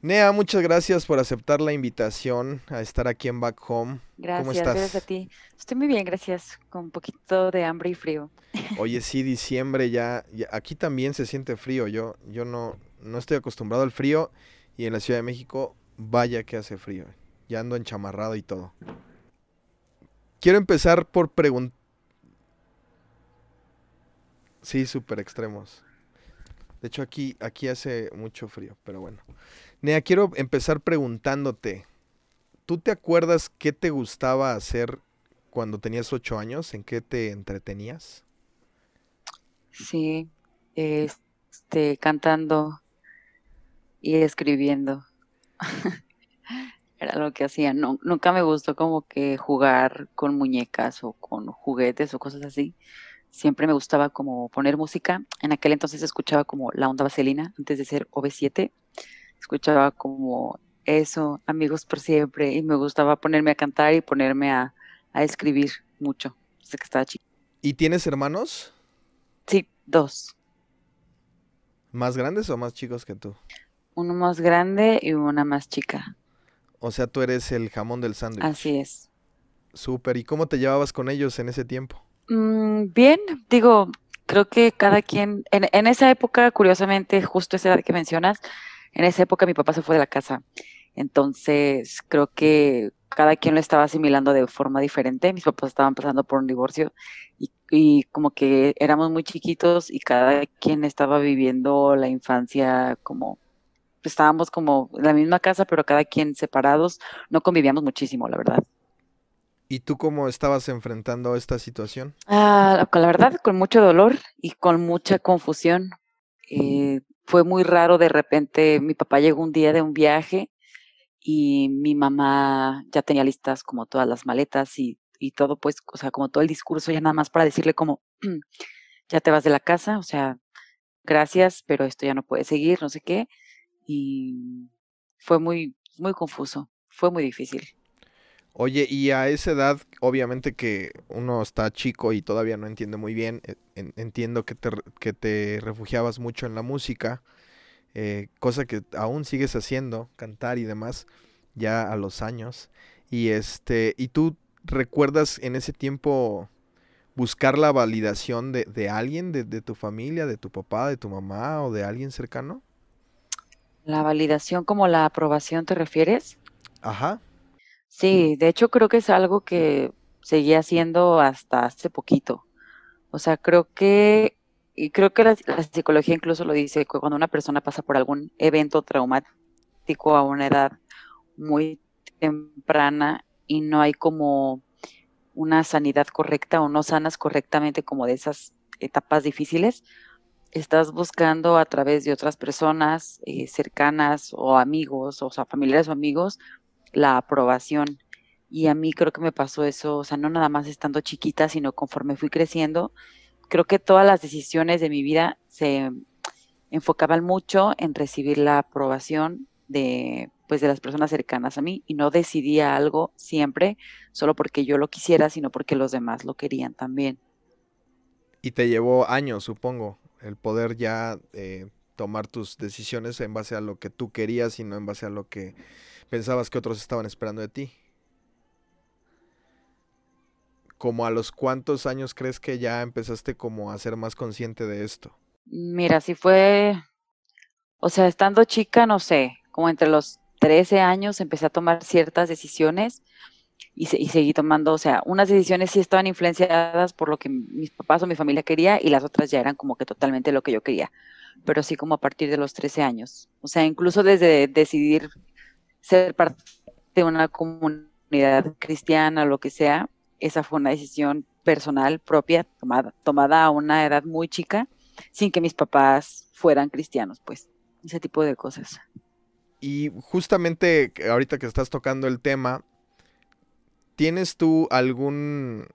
Nea, muchas gracias por aceptar la invitación a estar aquí en Back Home. Gracias, ¿Cómo estás? gracias a ti. Estoy muy bien, gracias, con un poquito de hambre y frío. Oye, sí, diciembre ya, ya- aquí también se siente frío. Yo, yo no, no estoy acostumbrado al frío y en la Ciudad de México, vaya que hace frío. Ya ando enchamarrado y todo. Quiero empezar por preguntar. Sí, súper extremos. De hecho, aquí, aquí hace mucho frío, pero bueno. Nea, quiero empezar preguntándote. ¿Tú te acuerdas qué te gustaba hacer cuando tenías ocho años? ¿En qué te entretenías? Sí, este, cantando y escribiendo. Era lo que hacía. No, nunca me gustó como que jugar con muñecas o con juguetes o cosas así. Siempre me gustaba como poner música. En aquel entonces escuchaba como La Onda Vaselina, antes de ser OV7. Escuchaba como eso, Amigos por Siempre, y me gustaba ponerme a cantar y ponerme a, a escribir mucho, desde que estaba chica. ¿Y tienes hermanos Sí, dos. más grandes o más chicos que tú? Uno más grande y una más chica. O sea, tú eres el jamón del sándwich. Así es. Súper. ¿Y cómo te llevabas con ellos en ese tiempo? Mm, bien, digo, creo que cada quien, en, en esa época, curiosamente, justo esa edad que mencionas, en esa época mi papá se fue de la casa. Entonces, creo que cada quien lo estaba asimilando de forma diferente. Mis papás estaban pasando por un divorcio y, y como que éramos muy chiquitos y cada quien estaba viviendo la infancia como, estábamos como en la misma casa, pero cada quien separados. No convivíamos muchísimo, la verdad. ¿Y tú cómo estabas enfrentando esta situación? Ah, la verdad, con mucho dolor y con mucha confusión. Eh, fue muy raro de repente, mi papá llegó un día de un viaje y mi mamá ya tenía listas como todas las maletas y, y todo, pues, o sea, como todo el discurso ya nada más para decirle como, ya te vas de la casa, o sea, gracias, pero esto ya no puede seguir, no sé qué. Y fue muy, muy confuso, fue muy difícil. Oye, y a esa edad, obviamente que uno está chico y todavía no entiende muy bien, eh, en- entiendo que te, que te refugiabas mucho en la música, eh, cosa que aún sigues haciendo, cantar y demás, ya a los años. Y este, ¿y tú recuerdas en ese tiempo buscar la validación de, de alguien, de, de tu familia, de tu papá, de tu mamá o de alguien cercano? ¿La validación como la aprobación te refieres? Ajá. Sí, de hecho creo que es algo que seguí haciendo hasta hace poquito. O sea, creo que, y creo que la, la psicología incluso lo dice, que cuando una persona pasa por algún evento traumático a una edad muy temprana y no hay como una sanidad correcta o no sanas correctamente como de esas etapas difíciles, estás buscando a través de otras personas eh, cercanas o amigos, o sea, familiares o amigos, la aprobación. Y a mí creo que me pasó eso, o sea, no nada más estando chiquita, sino conforme fui creciendo, creo que todas las decisiones de mi vida se enfocaban mucho en recibir la aprobación de pues de las personas cercanas a mí y no decidía algo siempre solo porque yo lo quisiera, sino porque los demás lo querían también. Y te llevó años, supongo, el poder ya eh, tomar tus decisiones en base a lo que tú querías y no en base a lo que pensabas que otros estaban esperando de ti. ¿Como a los cuántos años crees que ya empezaste como a ser más consciente de esto? Mira, si fue, o sea, estando chica, no sé, como entre los 13 años empecé a tomar ciertas decisiones y, se- y seguí tomando, o sea, unas decisiones sí estaban influenciadas por lo que mis papás o mi familia quería y las otras ya eran como que totalmente lo que yo quería, pero sí como a partir de los 13 años. O sea, incluso desde decidir ser parte de una comunidad cristiana lo que sea, esa fue una decisión personal propia tomada, tomada a una edad muy chica sin que mis papás fueran cristianos, pues, ese tipo de cosas. Y justamente ahorita que estás tocando el tema, ¿tienes tú algún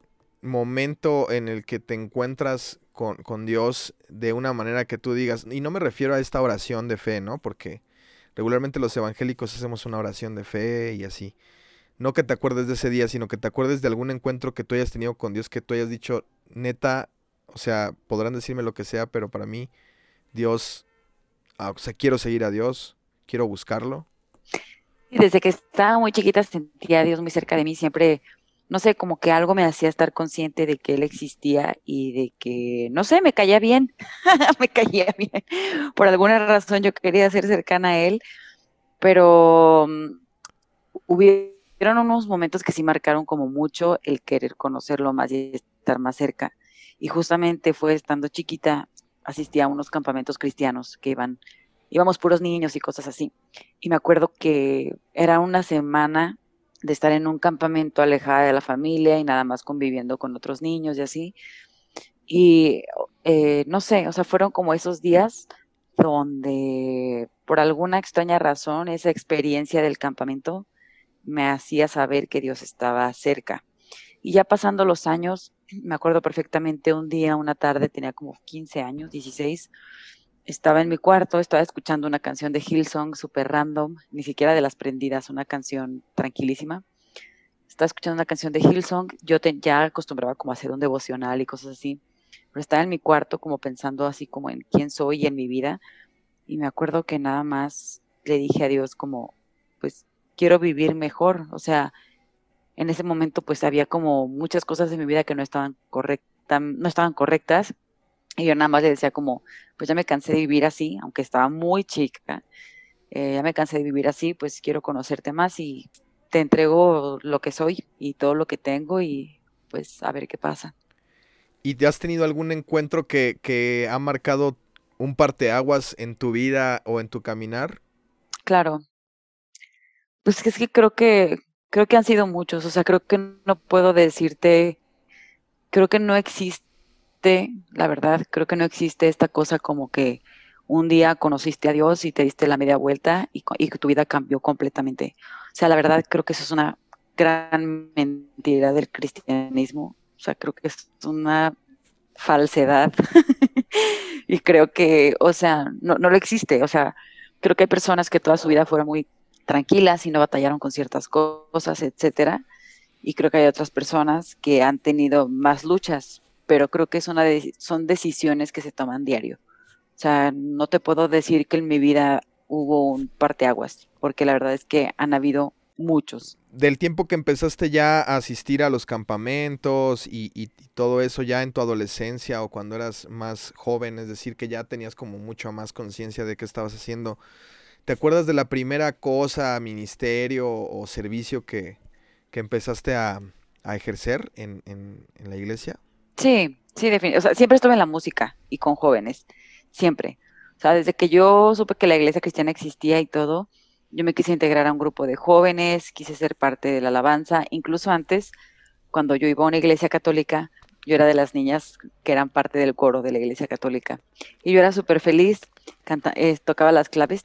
momento en el que te encuentras con, con Dios de una manera que tú digas, y no me refiero a esta oración de fe, ¿no? Porque regularmente los evangélicos hacemos una oración de fe y así. No que te acuerdes de ese día, sino que te acuerdes de algún encuentro que tú hayas tenido con Dios, que tú hayas dicho, neta, o sea, podrán decirme lo que sea, pero para mí, Dios, ah, o sea, quiero seguir a Dios, quiero buscarlo. desde que estaba muy chiquita sentía a Dios muy cerca de mí, siempre, no sé, como que algo me hacía estar consciente de que Él existía y de que, no sé, me caía bien, me caía bien. Por alguna razón yo quería ser cercana a Él, pero um, hubieron unos momentos que sí marcaron como mucho el querer conocerlo más y estar más cerca. Y justamente fue estando chiquita, asistía a unos campamentos cristianos que iban íbamos puros niños y cosas así. Y me acuerdo que era una semana de estar en un campamento alejada de la familia y nada más conviviendo con otros niños y así. Y eh, no sé, o sea, fueron como esos días donde por alguna extraña razón esa experiencia del campamento me hacía saber que Dios estaba cerca. Y ya pasando los años, me acuerdo perfectamente un día, una tarde, tenía como 15 años, 16, estaba en mi cuarto, estaba escuchando una canción de Hillsong súper random, ni siquiera de las prendidas, una canción tranquilísima. Estaba escuchando una canción de Hillsong, yo ya acostumbraba como a hacer un devocional y cosas así, pero estaba en mi cuarto como pensando así como en quién soy y en mi vida. Y me acuerdo que nada más le dije a Dios como, pues quiero vivir mejor. O sea, en ese momento pues había como muchas cosas en mi vida que no estaban correctas, no estaban correctas y yo nada más le decía como, pues ya me cansé de vivir así, aunque estaba muy chica, eh, ya me cansé de vivir así, pues quiero conocerte más y te entrego lo que soy y todo lo que tengo y pues a ver qué pasa. ¿Y te has tenido algún encuentro que, que ha marcado un parteaguas en tu vida o en tu caminar? Claro. Pues es que creo que creo que han sido muchos, o sea, creo que no puedo decirte, creo que no existe la verdad, creo que no existe esta cosa como que un día conociste a Dios y te diste la media vuelta y, y tu vida cambió completamente. O sea, la verdad creo que eso es una gran mentira del cristianismo. O sea, creo que es una falsedad. y creo que, o sea, no, no lo existe. O sea, creo que hay personas que toda su vida fueron muy tranquilas y no batallaron con ciertas cosas, etcétera. Y creo que hay otras personas que han tenido más luchas, pero creo que una son decisiones que se toman diario. O sea, no te puedo decir que en mi vida hubo un parteaguas, porque la verdad es que han habido muchos. Del tiempo que empezaste ya a asistir a los campamentos y, todo eso ya en tu adolescencia o cuando eras más joven, es decir, que ya tenías como mucho más conciencia de qué estabas haciendo, ¿te acuerdas de la primera cosa, ministerio o servicio que, que empezaste a, a ejercer en, en, en la iglesia? Sí, sí, definitivamente. O sea, siempre estuve en la música y con jóvenes, siempre. O sea, desde que yo supe que la iglesia cristiana existía y todo, yo me quise integrar a un grupo de jóvenes, quise ser parte de la alabanza. Incluso antes, cuando yo iba a una iglesia católica, yo era de las niñas que eran parte del coro de la iglesia católica. Y yo era súper feliz, canta, eh, tocaba las claves.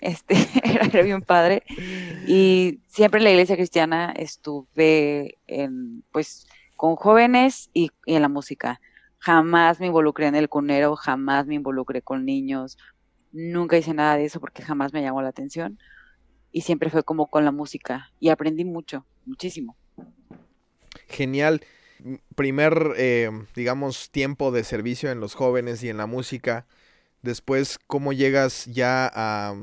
Este, era, era, bien padre. Y siempre en la iglesia cristiana estuve en, pues, con jóvenes y, en la música. Jamás me involucré en el cunero, jamás me involucré con niños, nunca hice nada de eso porque jamás me llamó la atención y siempre fue como con la música y aprendí mucho, muchísimo. Genial. Primer, eh, digamos, tiempo de servicio en los jóvenes y en la música. Después, ¿cómo llegas ya a,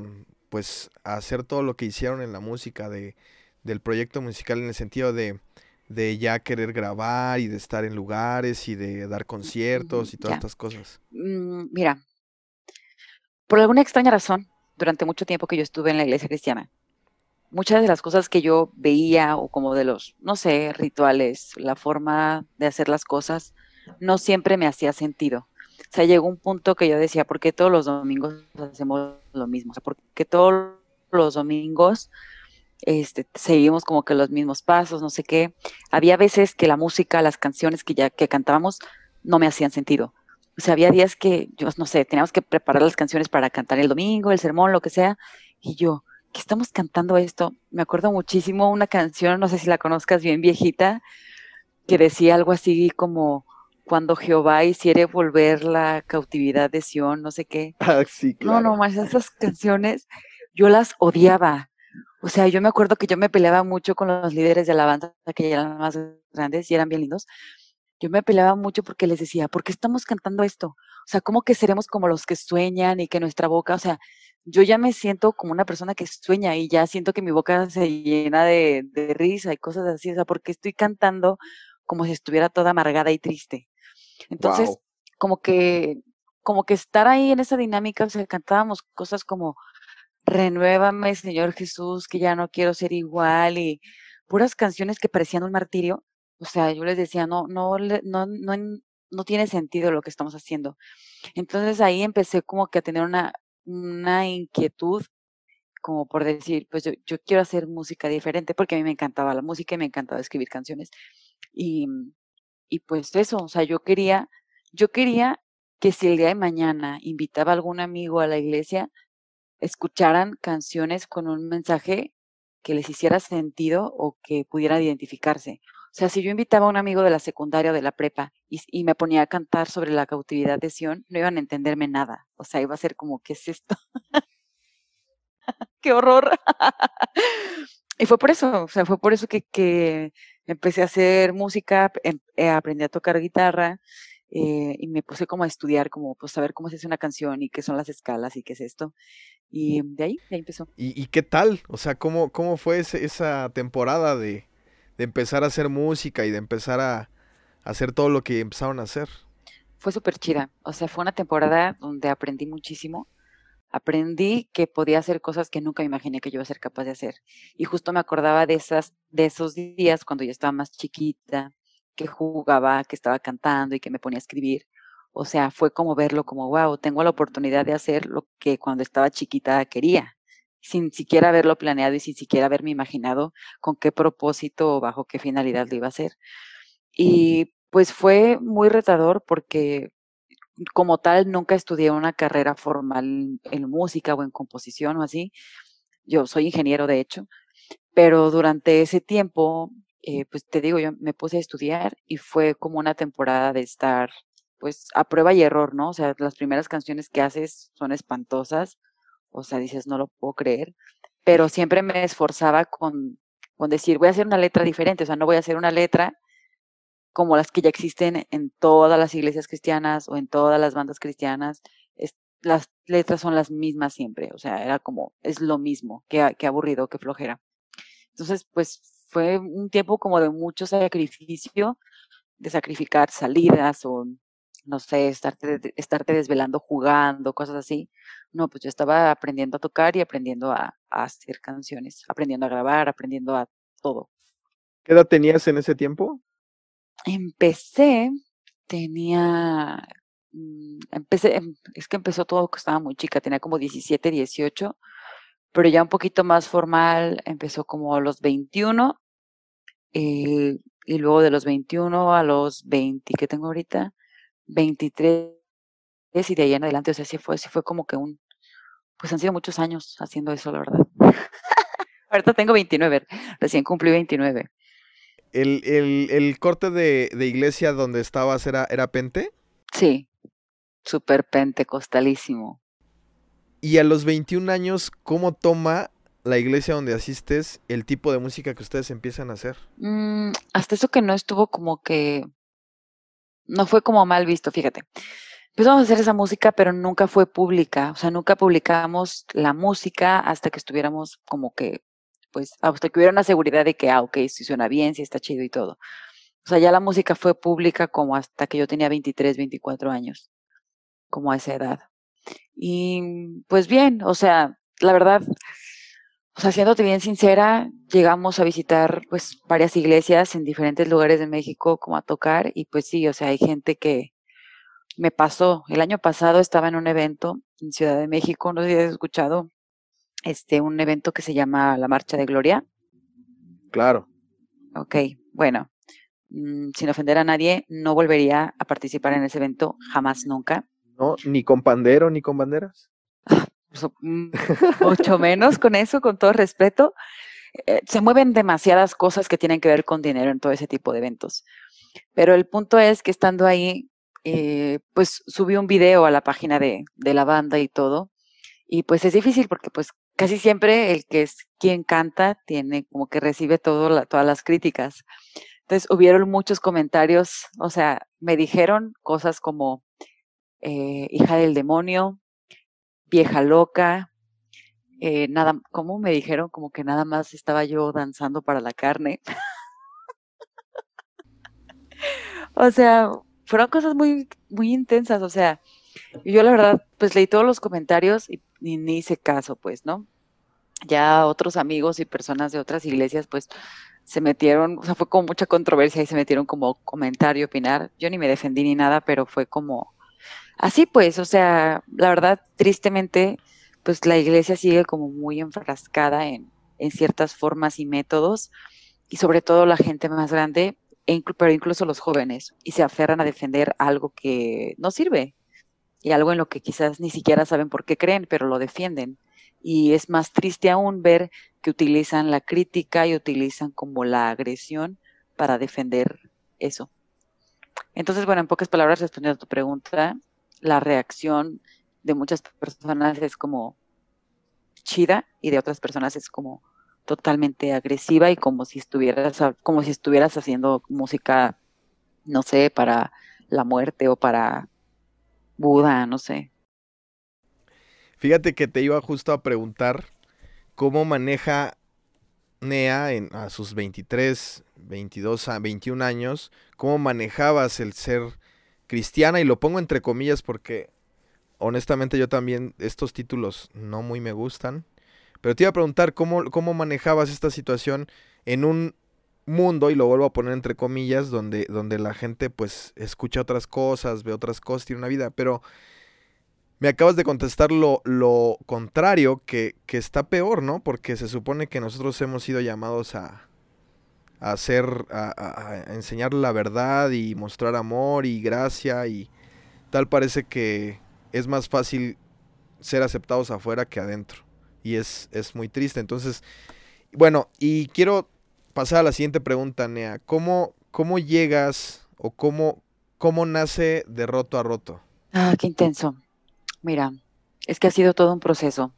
pues, a hacer todo lo que hicieron en la música de, del proyecto musical en el sentido de de ya querer grabar y de estar en lugares y de dar conciertos y todas estas cosas? Mm, mira, por alguna extraña razón, durante mucho tiempo que yo estuve en la iglesia cristiana, muchas de las cosas que yo veía o como de los, no sé, rituales, la forma de hacer las cosas, no siempre me hacía sentido. O sea, llegó un punto que yo decía, ¿por qué todos los domingos hacemos lo mismo? O sea, ¿por qué todos los domingos este, seguimos como que los mismos pasos, no sé qué. Había veces que la música, las canciones que ya que cantábamos no me hacían sentido. O sea, había días que, yo no sé, teníamos que preparar las canciones para cantar el domingo, el sermón, lo que sea, y yo, ¿qué estamos cantando esto? Me acuerdo muchísimo una canción, no sé si la conozcas bien viejita, que decía algo así como cuando Jehová hiciere volver la cautividad de Sión, no sé qué. Ah, sí, claro. No, no, más esas canciones yo las odiaba. O sea, yo me acuerdo que yo me peleaba mucho con los líderes de alabanza, que eran más grandes y eran bien lindos. Yo me peleaba mucho porque les decía, ¿por qué estamos cantando esto? O sea, ¿cómo que seremos como los que sueñan y que nuestra boca, o sea, yo ya me siento como una persona que sueña y ya siento que mi boca se llena de, de risa y cosas así, o sea, porque estoy cantando como si estuviera toda amargada y triste. Entonces, Wow. como que, como que estar ahí en esa dinámica, o sea, cantábamos cosas como Renuévame, Señor Jesús, que ya no quiero ser igual y puras canciones que parecían un martirio. O sea, yo les decía, no, no, no, no, no tiene sentido lo que estamos haciendo. Entonces ahí empecé como que a tener una, una inquietud, como por decir, pues yo, yo quiero hacer música diferente, porque a mí me encantaba la música y me encantaba escribir canciones. Y, y pues eso, o sea, yo quería, yo quería que si el día de mañana invitaba a algún amigo a la iglesia, escucharan canciones con un mensaje que les hiciera sentido o que pudieran identificarse. O sea, si yo invitaba a un amigo de la secundaria o de la prepa y, me ponía a cantar sobre la cautividad de Sion, no iban a entenderme nada. O sea, iba a ser como, ¿qué es esto? ¡Qué horror! y fue por eso, o sea, fue por eso que, que empecé a hacer música, em- eh, aprendí a tocar guitarra eh, y me puse como a estudiar, como pues saber cómo se hace una canción y qué son las escalas y qué es esto. Y de ahí, de ahí empezó. ¿Y, y qué tal? O sea, ¿cómo, cómo fue ese- esa temporada de, de empezar a hacer música y de empezar a, a hacer todo lo que empezaron a hacer? Fue súper chida. O sea, fue una temporada donde aprendí muchísimo. Aprendí que podía hacer cosas que nunca imaginé que yo iba a ser capaz de hacer. Y justo me acordaba de esas, de esos días cuando yo estaba más chiquita, que jugaba, que estaba cantando y que me ponía a escribir. O sea, fue como verlo como, wow, tengo la oportunidad de hacer lo que cuando estaba chiquita quería, sin siquiera haberlo planeado y sin siquiera haberme imaginado con qué propósito o bajo qué finalidad lo iba a hacer. Y pues fue muy retador porque como tal nunca estudié una carrera formal en música o en composición o así. Yo soy ingeniero de hecho, pero durante ese tiempo, eh, pues te digo, yo me puse a estudiar y fue como una temporada de estar pues a prueba y error, ¿no? O sea, las primeras canciones que haces son espantosas, o sea, dices, no lo puedo creer, pero siempre me esforzaba con, con decir, voy a hacer una letra diferente, o sea, no voy a hacer una letra como las que ya existen en todas las iglesias cristianas o en todas las bandas cristianas, es- las letras son las mismas siempre, o sea, era como, es lo mismo, qué, qué aburrido, qué flojera. Entonces, pues fue un tiempo como de mucho sacrificio, de sacrificar salidas o, no sé, estarte, estarte desvelando jugando, cosas así. No, pues yo estaba aprendiendo a tocar y aprendiendo a, a hacer canciones, aprendiendo a grabar, aprendiendo a todo. ¿Qué edad tenías en ese tiempo? Empecé, tenía, mm, empecé, em- es que empezó todo que estaba muy chica, tenía como 17, 18, pero ya un poquito más formal, empezó como a los 21, eh, y luego de los 21 a los 20, ¿qué tengo ahorita? 23, y de ahí en adelante, o sea, sí fue, sí fue como que un, pues han sido muchos años haciendo eso, la verdad. Ahorita tengo 29, recién cumplí 29. ¿El, el- el corte de, de iglesia donde estabas era, era Pente? Sí, súper pentecostalísimo. Y a los 21 años, ¿cómo toma la iglesia donde asistes el tipo de música que ustedes empiezan a hacer? Mm, hasta eso que no estuvo como que, no fue como mal visto, fíjate. Empezamos a hacer esa música, pero nunca fue pública, o sea, nunca publicamos la música hasta que estuviéramos como que, pues, hasta que hubiera una seguridad de que, ah, ok, si suena bien, si está chido y todo. O sea, ya la música fue pública como hasta que yo tenía 23, 24 años, como a esa edad. Y pues bien, o sea, la verdad, o sea, siéndote bien sincera, llegamos a visitar pues varias iglesias en diferentes lugares de México como a tocar y pues sí, o sea, hay gente que me pasó. El año pasado estaba en un evento en Ciudad de México, no sé si has escuchado, este, un evento que se llama la Marcha de Gloria. Claro. Ok, bueno, mm, sin ofender a nadie, no volvería a participar en ese evento jamás, nunca. ¿No? Ni con pandero, ni con banderas. So- mm, mucho menos con eso, con todo respeto. Eh, se mueven demasiadas cosas que tienen que ver con dinero en todo ese tipo de eventos. Pero el punto es que estando ahí, eh, pues subí un video a la página de, de la banda y todo. Y pues es difícil porque pues casi siempre el que es quien canta tiene como que recibe todo todas las críticas. Entonces hubieron muchos comentarios, o sea, me dijeron cosas como eh, hija del demonio, vieja loca, eh, nada, ¿cómo me dijeron? Como que nada más estaba yo danzando para la carne. o sea, fueron cosas muy, muy intensas, o sea, yo la verdad, pues leí todos los comentarios y ni, hice caso, pues, ¿no? Ya otros amigos y personas de otras iglesias, pues, se metieron, o sea, fue como mucha controversia y se metieron como comentario, opinar. Yo ni me defendí ni nada, pero fue como así, pues, o sea, la verdad, tristemente, pues la iglesia sigue como muy enfrascada en, en ciertas formas y métodos, y sobre todo la gente más grande, e pero incluso los jóvenes, y se aferran a defender algo que no sirve, y algo en lo que quizás ni siquiera saben por qué creen, pero lo defienden. Y es más triste aún ver que utilizan la crítica y utilizan como la agresión para defender eso. Entonces, bueno, en pocas palabras, respondiendo a tu pregunta, la reacción de muchas personas es como chida y de otras personas es como totalmente agresiva y como si estuvieras como si estuvieras haciendo música no sé para la muerte o para Buda, no sé. Fíjate que te iba justo a preguntar cómo maneja Nea en, a sus 23, 22, a 21 años, cómo manejabas el ser cristiana y lo pongo entre comillas porque honestamente yo también estos títulos no muy me gustan. Pero te iba a preguntar cómo, cómo manejabas esta situación en un mundo, y lo vuelvo a poner entre comillas, donde, donde la gente pues escucha otras cosas, ve otras cosas, tiene una vida, pero me acabas de contestar lo, lo contrario, que, que, está peor, ¿no? Porque se supone que nosotros hemos sido llamados a, a hacer, a, enseñar la verdad y mostrar amor y gracia y tal parece que es más fácil ser aceptados afuera que adentro. Y es, es muy triste. Entonces, bueno, y quiero pasar a la siguiente pregunta, Nea. ¿Cómo, cómo llegas o cómo, cómo nace de roto a roto? Ah, qué intenso. Mira, es que ha sido todo un proceso.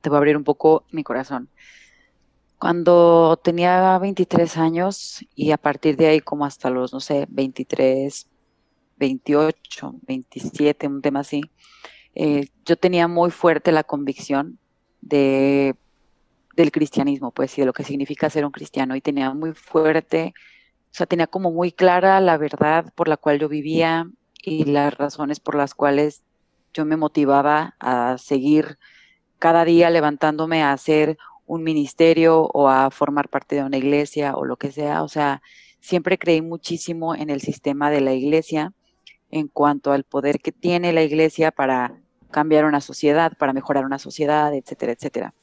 Te voy a abrir un poco mi corazón. Cuando tenía 23 años y a partir de ahí como hasta los, no sé, 23, 28, 27, un tema así, eh, yo tenía muy fuerte la convicción de del cristianismo, pues, y de lo que significa ser un cristiano. Y tenía muy fuerte, o sea, tenía como muy clara la verdad por la cual yo vivía y las razones por las cuales yo me motivaba a seguir cada día levantándome a hacer un ministerio o a formar parte de una iglesia o lo que sea. O sea, siempre creí muchísimo en el sistema de la iglesia en cuanto al poder que tiene la iglesia para cambiar una sociedad, para mejorar una sociedad, etcétera, etcétera.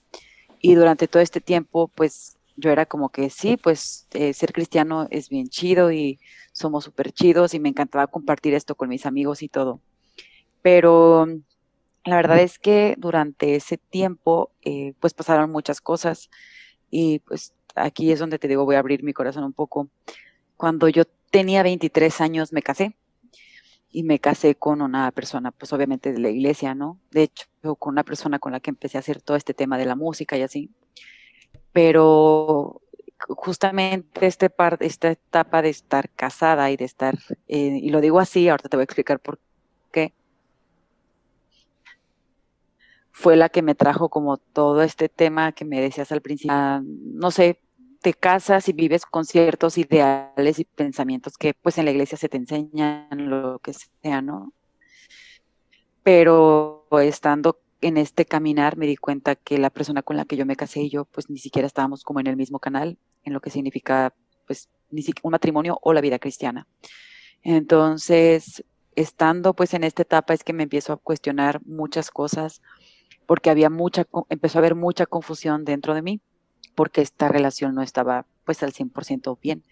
Y durante todo este tiempo, pues yo era como que sí, pues eh, ser cristiano es bien chido y somos súper chidos y me encantaba compartir esto con mis amigos y todo. Pero la verdad es que durante ese tiempo, eh, pues pasaron muchas cosas y pues aquí es donde te digo, voy a abrir mi corazón un poco. Cuando yo tenía 23 años me casé y me casé con una persona, pues obviamente de la iglesia, ¿no? De hecho, con una persona con la que empecé a hacer todo este tema de la música y así. Pero justamente este par, esta etapa de estar casada y de estar, eh, y lo digo así, ahorita te voy a explicar por qué, fue la que me trajo como todo este tema que me decías al principio, ah, no sé, te casas y vives con ciertos ideales y pensamientos que pues en la iglesia se te enseñan, lo que sea, ¿no? Pero estando en este caminar me di cuenta que la persona con la que yo me casé y yo pues ni siquiera estábamos como en el mismo canal, en lo que significa pues ni siquiera un matrimonio o la vida cristiana. Entonces, estando pues en esta etapa es que me empiezo a cuestionar muchas cosas porque había mucha, empezó a haber mucha confusión dentro de mí porque esta relación no estaba pues al 100% bien.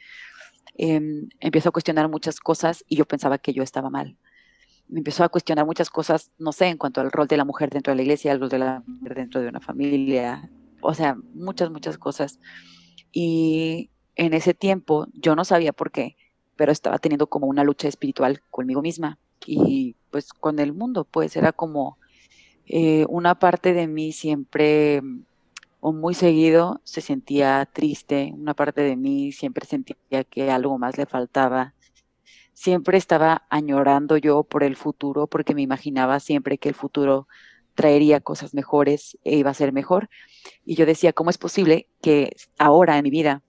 Eh, empiezo a cuestionar muchas cosas y yo pensaba que yo estaba mal. Me empezó a cuestionar muchas cosas, no sé, en cuanto al rol de la mujer dentro de la iglesia, al rol de la mujer dentro de una familia, o sea, muchas, muchas cosas. Y en ese tiempo yo no sabía por qué, pero estaba teniendo como una lucha espiritual conmigo misma y pues con el mundo, pues era como eh, una parte de mí siempre o muy seguido se sentía triste, una parte de mí siempre sentía que algo más le faltaba. Siempre estaba añorando yo por el futuro porque me imaginaba siempre que el futuro traería cosas mejores e iba a ser mejor. Y yo decía, ¿cómo es posible que ahora en mi vida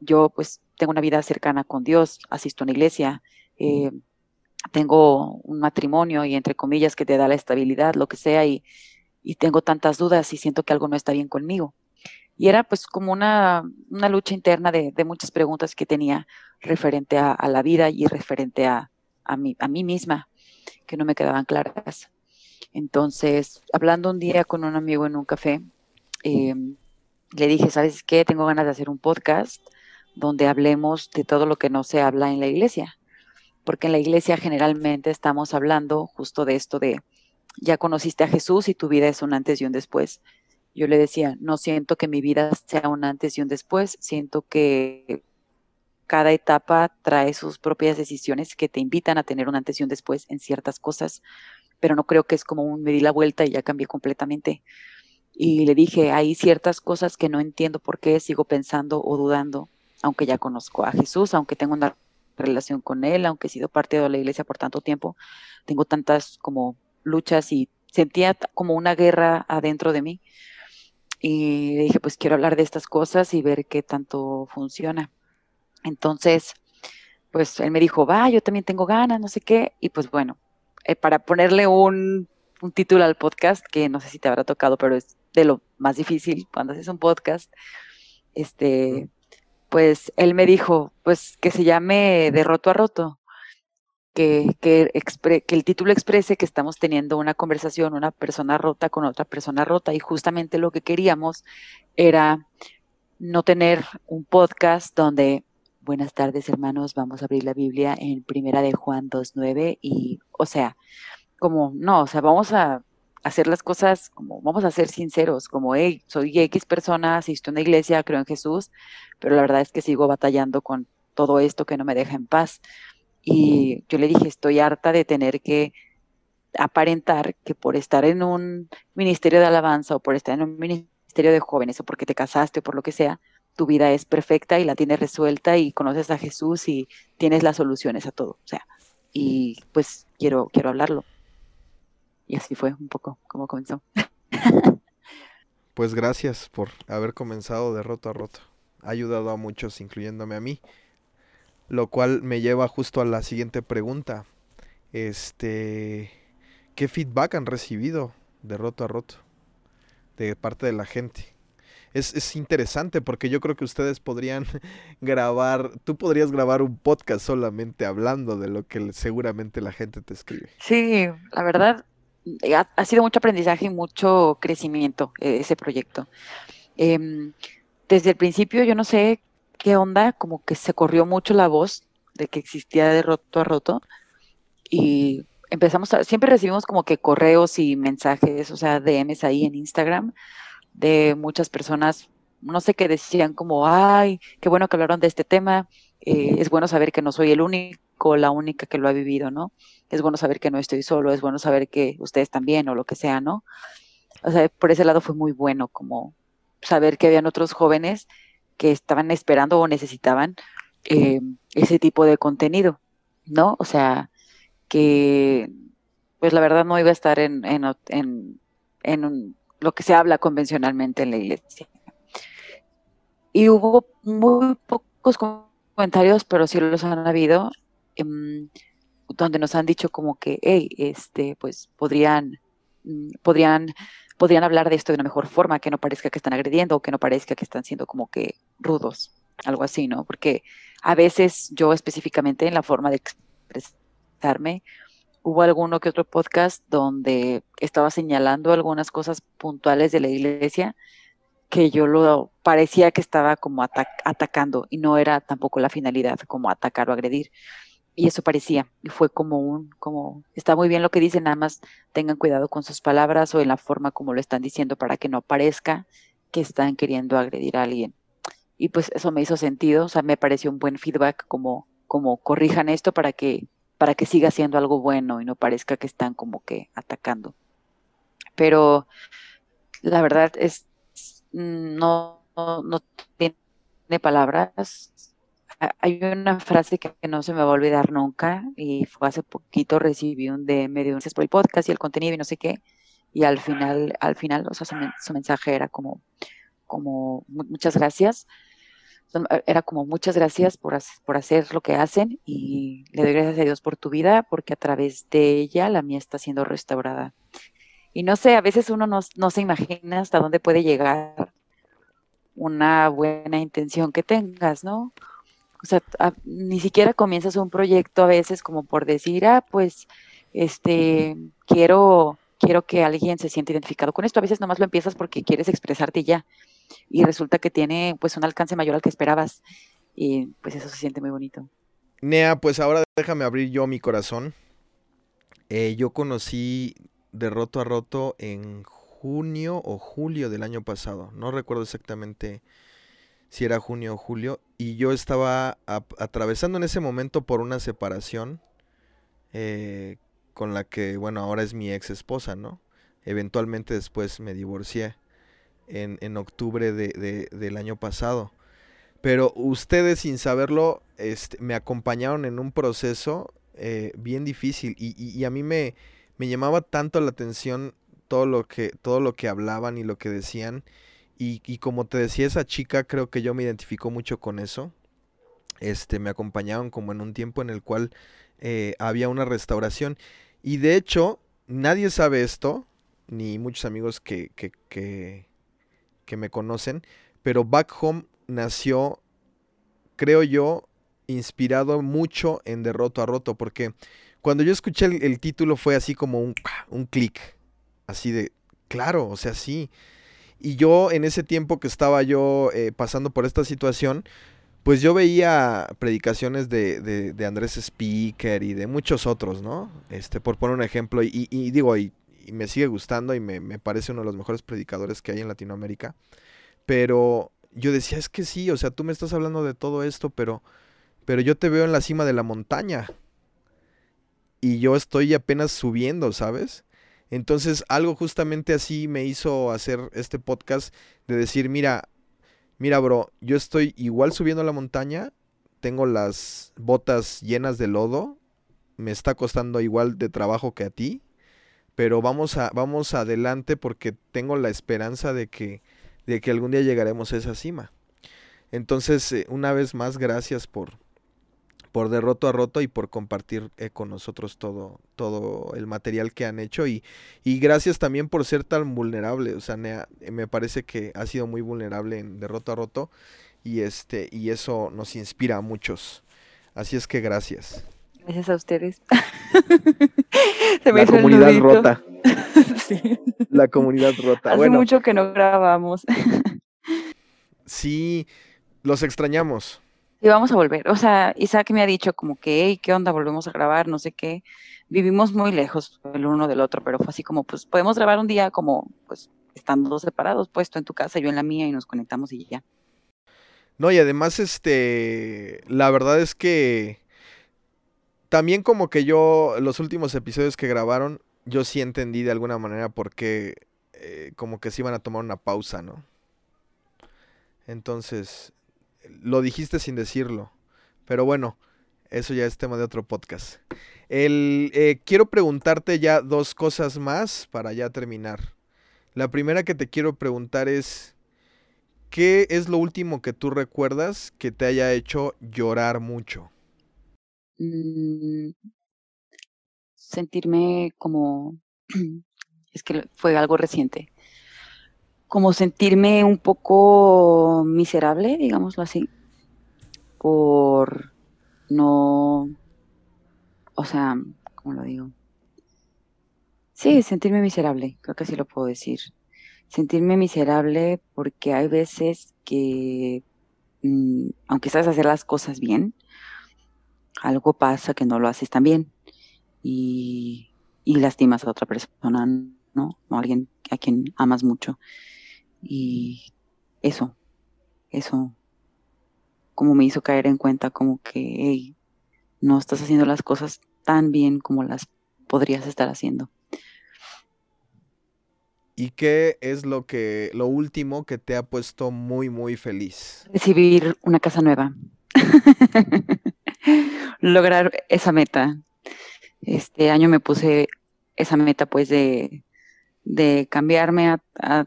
yo pues tengo una vida cercana con Dios, asisto a una iglesia, eh, tengo un matrimonio y entre comillas que te da la estabilidad, lo que sea, y, tengo tantas dudas y siento que algo no está bien conmigo. Y era pues como una, lucha interna de, muchas preguntas que tenía referente a, la vida y referente a, a, mí, a mí misma, que no me quedaban claras. Entonces, hablando un día con un amigo en un café, em, le dije, ¿sabes qué? Tengo ganas de hacer un podcast donde hablemos de todo lo que no se habla en la iglesia. Porque en la iglesia generalmente estamos hablando justo de esto de, ya conociste a Jesús y tu vida es un antes y un después. Yo le decía, no siento que mi vida sea un antes y un después, siento que cada etapa trae sus propias decisiones que te invitan a tener un antes y un después en ciertas cosas, pero no creo que es como un me di la vuelta y ya cambié completamente. Y le dije, hay ciertas cosas que no entiendo por qué sigo pensando o dudando aunque ya conozco a Jesús, aunque tengo una relación con Él, aunque he sido parte de la iglesia por tanto tiempo, tengo tantas como luchas y sentía como una guerra adentro de mí. Y dije, pues quiero hablar de estas cosas y ver qué tanto funciona. Entonces, pues él me dijo, va, yo también tengo ganas, no sé qué. Y pues bueno, eh, para ponerle un, un título al podcast, que no sé si te habrá tocado, pero es de lo más difícil cuando haces un podcast, este, pues él me dijo, pues que se llame de roto a roto, que, que, que, el título exprese que estamos teniendo una conversación, una persona rota con otra persona rota, y justamente lo que queríamos era no tener un podcast donde, buenas tardes hermanos, vamos a abrir la Biblia en Primera de Juan 2.9, y, o sea, como, no, o sea, vamos a hacer las cosas como, vamos a ser sinceros, como, hey, soy X persona, asisto a una iglesia, creo en Jesús, pero la verdad es que sigo batallando con todo esto que no me deja en paz. Y yo le dije, estoy harta de tener que aparentar que por estar en un ministerio de alabanza o por estar en un ministerio de jóvenes o porque te casaste o por lo que sea, tu vida es perfecta y la tienes resuelta y conoces a Jesús y tienes las soluciones a todo. O sea, y pues quiero, quiero hablarlo. Y así fue un poco como comenzó. Pues gracias por haber comenzado de roto a roto. Ha ayudado a muchos, incluyéndome a mí. Lo cual me lleva justo a la siguiente pregunta. Este, ¿qué feedback han recibido de roto a roto de parte de la gente? Es, es, interesante porque yo creo que ustedes podrían grabar, tú podrías grabar un podcast solamente hablando de lo que seguramente la gente te escribe. Sí, la verdad, ha, sido mucho aprendizaje y mucho crecimiento eh, ese proyecto. Em, desde el principio yo no sé qué onda, como que se corrió mucho la voz de que existía de roto a roto y empezamos a, siempre recibimos como que correos y mensajes, o sea, DMs ahí en Instagram de muchas personas, no sé qué decían como, ay, qué bueno que hablaron de este tema, eh, es bueno saber que no soy el único, la única que lo ha vivido, ¿no? Es bueno saber que no estoy solo, es bueno saber que ustedes también o lo que sea, ¿no? O sea, por ese lado fue muy bueno, como saber que habían otros jóvenes que estaban esperando o necesitaban eh, ese tipo de contenido, ¿no? O sea, que pues la verdad no iba a estar en, en, en, lo que se habla convencionalmente en la iglesia. Y hubo muy pocos comentarios, pero sí los han habido. Em, donde nos han dicho como que, hey, este, pues podrían, mm, podrían, podrían hablar de esto de una mejor forma, que no parezca que están agrediendo o que no parezca que están siendo como que rudos, algo así, ¿no? Porque a veces yo específicamente en la forma de expresarme, hubo alguno que otro podcast donde estaba señalando algunas cosas puntuales de la iglesia que yo lo parecía que estaba como atacando y no era tampoco la finalidad como atacar o agredir y eso parecía, y fue como un, como, está muy bien lo que dicen, nada más tengan cuidado con sus palabras o en la forma como lo están diciendo para que no parezca que están queriendo agredir a alguien. Y pues eso me hizo sentido, o sea, me pareció un buen feedback como, como corrijan esto para que, para que siga siendo algo bueno y no parezca que están como que atacando. Pero la verdad es, no, no, no tiene palabras, hay una frase que, no se me va a olvidar nunca y fue hace poquito recibí un DM de un por el podcast y el contenido y no sé qué y al final, al final, o sea, su, mensaje era como, como muchas gracias, era como muchas gracias por, por hacer lo que hacen y le doy gracias a Dios por tu vida porque a través de ella la mía está siendo restaurada. Y no sé, a veces uno no, no se imagina hasta dónde puede llegar una buena intención que tengas, ¿no? O sea, ni siquiera comienzas un proyecto a veces como por decir, ah, pues, este, quiero, quiero que alguien se sienta identificado con esto. A veces nomás lo empiezas porque quieres expresarte ya y resulta que tiene pues un alcance mayor al que esperabas y pues eso se siente muy bonito. Nea, pues ahora déjame abrir yo mi corazón. Eh, yo conocí de roto a roto en junio o julio del año pasado. No recuerdo exactamente si era junio o julio. Y yo estaba atravesando en ese momento por una separación eh, con la que, bueno, ahora es mi ex esposa, ¿no? Eventualmente después me divorcié en, octubre de, del año pasado. Pero ustedes sin saberlo este, me acompañaron en un proceso eh, bien difícil y, a mí me, me, llamaba tanto la atención todo lo que, todo lo que hablaban y lo que decían. Y, como te decía esa chica, creo que yo me identifico mucho con eso. Este, me acompañaron como en un tiempo en el cual eh, había una restauración. Y de hecho, nadie sabe esto, ni muchos amigos que, que, que, que me conocen, pero Back Home nació, creo yo, inspirado mucho en De Roto a Roto, porque cuando yo escuché el, título fue así como un, un clic, así de, claro, o sea, sí. Y yo en ese tiempo que estaba yo eh, pasando por esta situación, pues yo veía predicaciones de, de, Andrés Speaker y de muchos otros, ¿no? Este, por poner un ejemplo, y, y digo, y y me sigue gustando y me, parece uno de los mejores predicadores que hay en Latinoamérica. Pero yo decía, es que sí, o sea, tú me estás hablando de todo esto, pero, pero yo te veo en la cima de la montaña. Y yo estoy apenas subiendo, ¿sabes? Entonces algo justamente así me hizo hacer este podcast de decir, mira, mira, bro, yo estoy igual subiendo la montaña, tengo las botas llenas de lodo, me está costando igual de trabajo que a ti, pero vamos a vamos adelante porque tengo la esperanza de que de que algún día llegaremos a esa cima. Entonces, eh, una vez más gracias por por de roto a roto y por compartir eh, con nosotros todo todo el material que han hecho y, y gracias también por ser tan vulnerable, o sea, me parece que ha sido muy vulnerable en de roto a roto y este y eso nos inspira a muchos. Así es que gracias. Gracias a ustedes. la comunidad rota. La comunidad rota. Hace mucho que no grabamos. sí, los extrañamos. Y vamos a volver. O sea, Isaac me ha dicho como que, hey, ¿qué onda? Volvemos a grabar, no sé qué. Vivimos muy lejos el uno del otro, pero fue así como, pues podemos grabar un día como, pues, estando separados, puesto en tu casa, yo en la mía, y nos conectamos y ya. No, y además, este, la verdad es que también como que yo, los últimos episodios que grabaron, yo sí entendí de alguna manera por qué eh, como que se iban a tomar una pausa, ¿no? Entonces, lo dijiste sin decirlo. Pero bueno, eso ya es tema de otro podcast. El, eh, quiero preguntarte ya dos cosas más para ya terminar. La primera que te quiero preguntar es, ¿qué es lo último que tú recuerdas que te haya hecho llorar mucho? Mm, sentirme como, es que fue algo reciente, como sentirme un poco miserable, digámoslo así, por no, o sea, ¿cómo lo digo? Sí, sentirme miserable, creo que así lo puedo decir. Sentirme miserable porque hay veces que, mm, aunque sabes hacer las cosas bien, algo pasa que no lo haces tan bien y, lastimas a otra persona, ¿no? O a alguien a quien amas mucho. Y eso, eso, como me hizo caer en cuenta como que, no estás haciendo las cosas tan bien como las podrías estar haciendo. ¿Y qué es lo que lo último que te ha puesto muy muy feliz? Recibir una casa nueva. lograr esa meta. Este año me puse esa meta pues de, de cambiarme a, a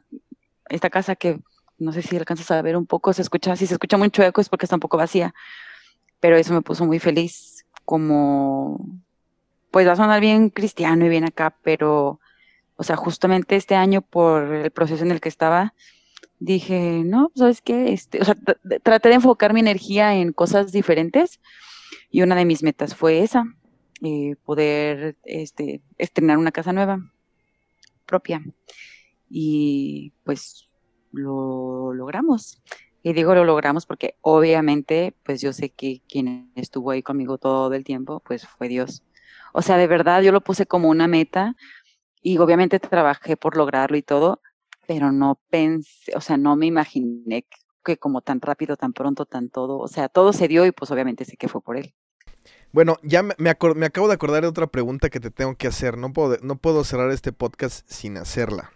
esta casa que no sé si alcanzas a ver un poco, se escucha, si se escucha mucho eco es porque está un poco vacía, pero eso me puso muy feliz, como, pues va a sonar bien cristiano y bien acá, pero, o sea, justamente este año por el proceso en el que estaba, dije, no, ¿sabes qué? Este, o sea, traté de enfocar mi energía en cosas diferentes y una de mis metas fue esa, eh, poder este, estrenar una casa nueva, propia. Y pues lo logramos. Y digo lo logramos porque obviamente, pues yo sé que quien estuvo ahí conmigo todo el tiempo, pues fue Dios. O sea, de verdad yo lo puse como una meta y obviamente trabajé por lograrlo y todo, pero no pensé, o sea, no me imaginé que como tan rápido, tan pronto, tan todo, o sea, todo se dio y pues obviamente sé que fue por él. Bueno, ya me, me, acabo de acordar de otra pregunta que te tengo que hacer. No puedo, no puedo cerrar este podcast sin hacerla.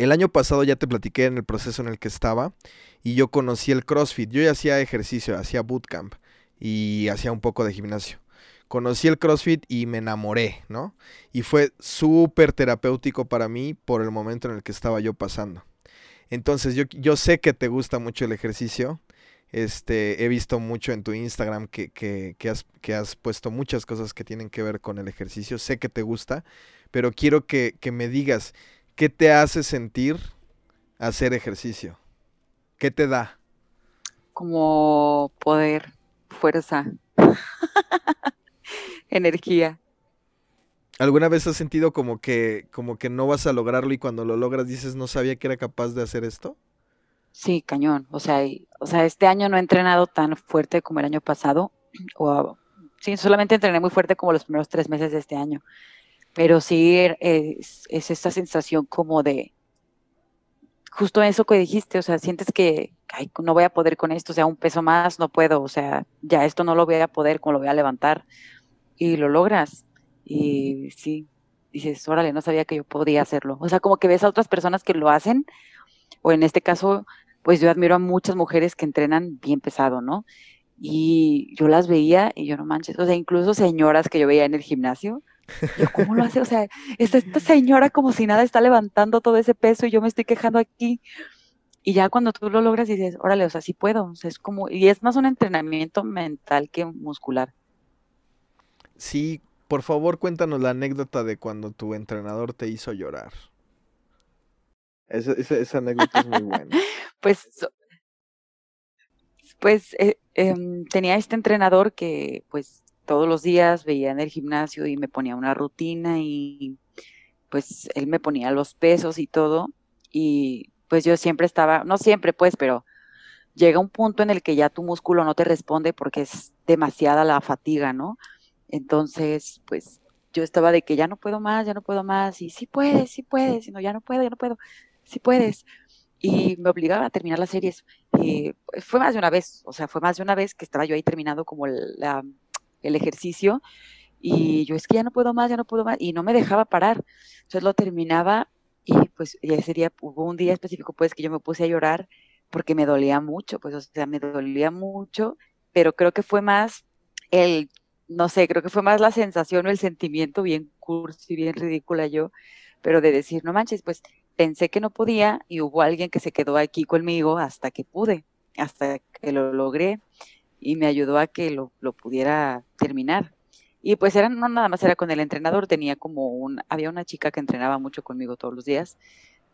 El año pasado ya te platiqué en el proceso en el que estaba y yo conocí el CrossFit. Yo ya hacía ejercicio, hacía bootcamp y hacía un poco de gimnasio. Conocí el CrossFit y me enamoré, ¿no? Y fue súper terapéutico para mí por el momento en el que estaba yo pasando. Entonces yo, yo sé que te gusta mucho el ejercicio. Este, he visto mucho en tu Instagram que, que, has, que has puesto muchas cosas que tienen que ver con el ejercicio. Sé que te gusta, pero quiero que, que me digas ¿Qué te hace sentir hacer ejercicio? ¿Qué te da? Como poder, fuerza, energía. ¿Alguna vez has sentido como que, como que no vas a lograrlo y cuando lo logras dices no sabía que era capaz de hacer esto? Sí, cañón. O sea, o sea, este año no he entrenado tan fuerte como el año pasado. O, sí, solamente entrené muy fuerte como los primeros tres meses de este año pero sí er, es, es esta sensación como de, justo eso que dijiste, o sea, sientes que no voy a poder con esto, o sea, un peso más no puedo, o sea, ya esto no lo voy a poder, como lo voy a levantar, y lo logras, y sí, dices, órale, no sabía que yo podía hacerlo, o sea, como que ves a otras personas que lo hacen, o en este caso, pues yo admiro a muchas mujeres que entrenan bien pesado, ¿no? Y yo las veía y yo no manches, o sea, incluso señoras que yo veía en el gimnasio, ¿cómo lo hace? O sea, esta, esta señora como si nada está levantando todo ese peso y yo me estoy quejando aquí. Y ya cuando tú lo logras y dices, órale, o sea, sí puedo. O sea, es como, y es más un entrenamiento mental que muscular. Sí, por favor, cuéntanos la anécdota de cuando tu entrenador te hizo llorar. Esa, esa, anécdota es muy buena. pues, pues eh, em, tenía este entrenador que, pues, todos los días veía en el gimnasio y me ponía una rutina y pues él me ponía los pesos y todo y pues yo siempre estaba, no siempre pues, pero llega un punto en el que ya tu músculo no te responde porque es demasiada la fatiga, ¿no? Entonces, pues yo estaba de que ya no puedo más, ya no puedo más, y sí puedes, sí puedes, y no, ya no puedo, ya no puedo, sí puedes. Y me obligaba a terminar las series. Y fue más de una vez, o sea, fue más de una vez que estaba yo ahí terminando como la, el ejercicio y yo es que ya no puedo más, ya no puedo más y no me dejaba parar. Entonces lo terminaba y pues ese día hubo un día específico pues que yo me puse a llorar porque me dolía mucho, pues o sea, me dolía mucho, pero creo que fue más el, no sé, creo que fue más la sensación o el sentimiento bien cursi, bien ridícula yo, pero de decir, no manches, pues pensé que no podía y hubo alguien que se quedó aquí conmigo hasta que pude, hasta que lo logré y me ayudó a que lo, lo pudiera terminar. Y pues era, no nada más era con el entrenador, tenía como un, había una chica que entrenaba mucho conmigo todos los días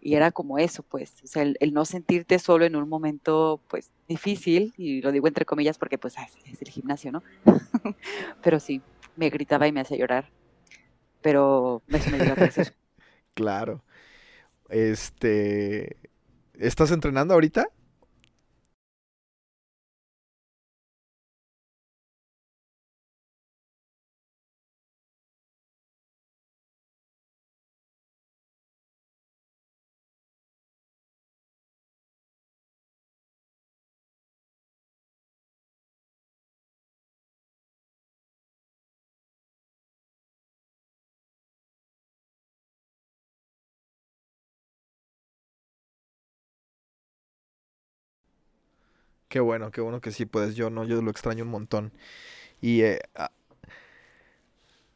y era como eso, pues, o sea, el, no sentirte solo en un momento, pues, difícil, y lo digo entre comillas porque, pues, es el gimnasio, ¿no? pero sí, me gritaba y me hacía llorar, pero eso me ayudó a crecer. claro. Este, ¿estás entrenando ahorita? Qué bueno, qué bueno que sí puedes. Yo no, yo lo extraño un montón. Y eh, ah,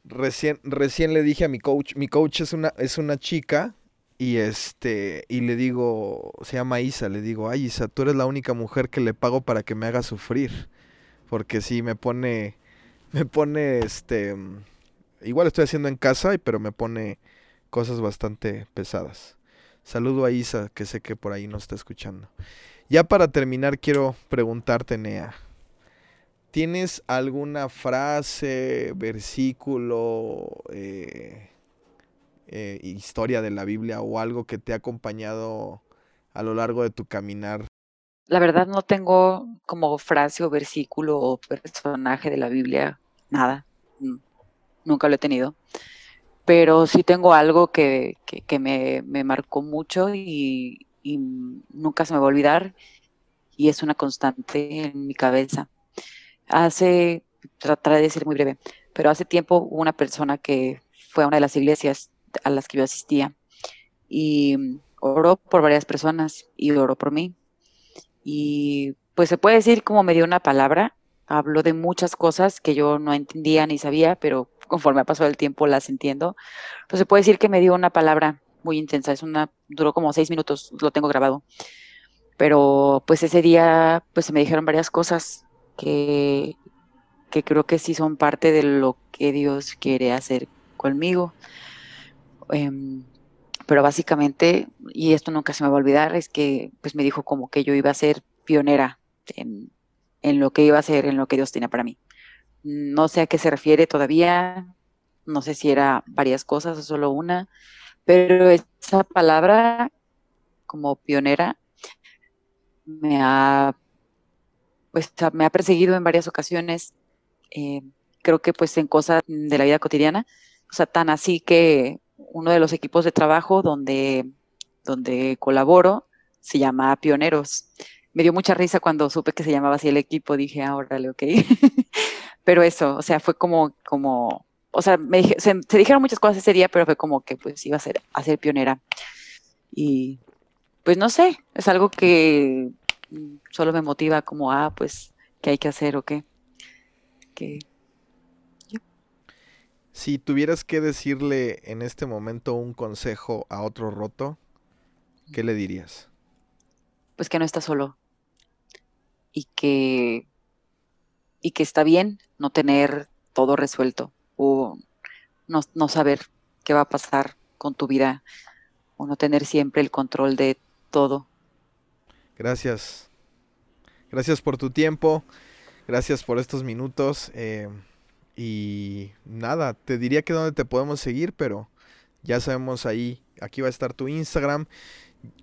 recién, recién le dije a mi coach, mi coach es una, es una chica Y este, y le digo, se llama Isa, le digo, ay Isa, tú eres la única mujer que le pago para que me haga sufrir. Porque sí, me pone, me pone, este, igual estoy haciendo en casa, pero me pone cosas bastante pesadas. Saludo a Isa, que sé que por ahí nos está escuchando. Ya para terminar, quiero preguntarte, Nea. ¿Tienes alguna frase, versículo, eh, eh, historia de la Biblia o algo que te ha acompañado a lo largo de tu caminar? La verdad no tengo como frase o versículo o personaje de la Biblia, nada. Mm, nunca lo he tenido. Pero sí tengo algo que, me, marcó mucho y, y nunca se me va a olvidar y es una constante en mi cabeza Hace, trataré de ser muy breve, pero hace tiempo hubo una persona que fue a una de las iglesias a las que yo asistía y oró por varias personas y oró por mí. Y pues se puede decir como me dio una palabra, habló de muchas cosas que yo no entendía ni sabía, pero conforme ha pasado el tiempo las entiendo. Pues se puede decir que me dio una palabra muy intensa, es una, duró como seis minutos, lo tengo grabado. Pero pues ese día pues se me dijeron varias cosas que, creo que sí son parte de lo que Dios quiere hacer conmigo. Em, pero básicamente, y esto nunca se me va a olvidar, es que pues me dijo como que yo iba a ser pionera en, lo que iba a hacer, en lo que Dios tenía para mí. No sé a qué se refiere todavía, no sé si era varias cosas o solo una, pero esa palabra como pionera me ha pues me ha perseguido en varias ocasiones, eh, creo que pues en cosas de la vida cotidiana, o sea, tan así que uno de los equipos de trabajo donde, donde colaboro se llama Pioneros. Me dio mucha risa cuando supe que se llamaba así el equipo, dije, ah, órale, ok. pero eso, o sea, fue como, como, o sea, me se, dijeron muchas cosas ese día, pero fue como que pues iba a ser, a ser pionera. Y pues no sé, es algo que solo me motiva como, ah, pues, ¿qué hay que hacer o qué? Si tuvieras que decirle en este momento un consejo a otro roto, ¿qué le dirías? Pues que no está solo y que y que está bien no tener todo resuelto o no, no saber qué va a pasar con tu vida o no tener siempre el control de todo Gracias. Gracias por tu tiempo. Gracias por estos minutos. Eh, y nada, te diría que dónde te podemos seguir, pero ya sabemos ahí. Aquí va a estar tu Instagram.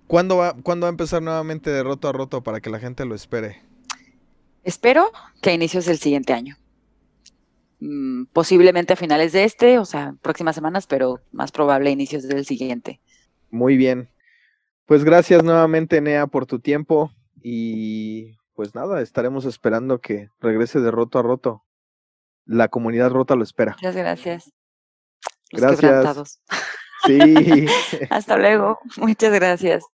¿Cuándo va, ¿Cuándo va a empezar nuevamente de roto a roto para que la gente lo espere? Espero que a inicios del siguiente año. Mm, posiblemente a finales de este, o sea, próximas semanas, pero más probable a inicios del siguiente. Muy bien. Pues gracias nuevamente, Nea, por tu tiempo y pues nada, estaremos esperando que regrese de roto a roto. La comunidad rota lo espera. Muchas gracias. Los gracias. Sí. Hasta luego. Muchas gracias.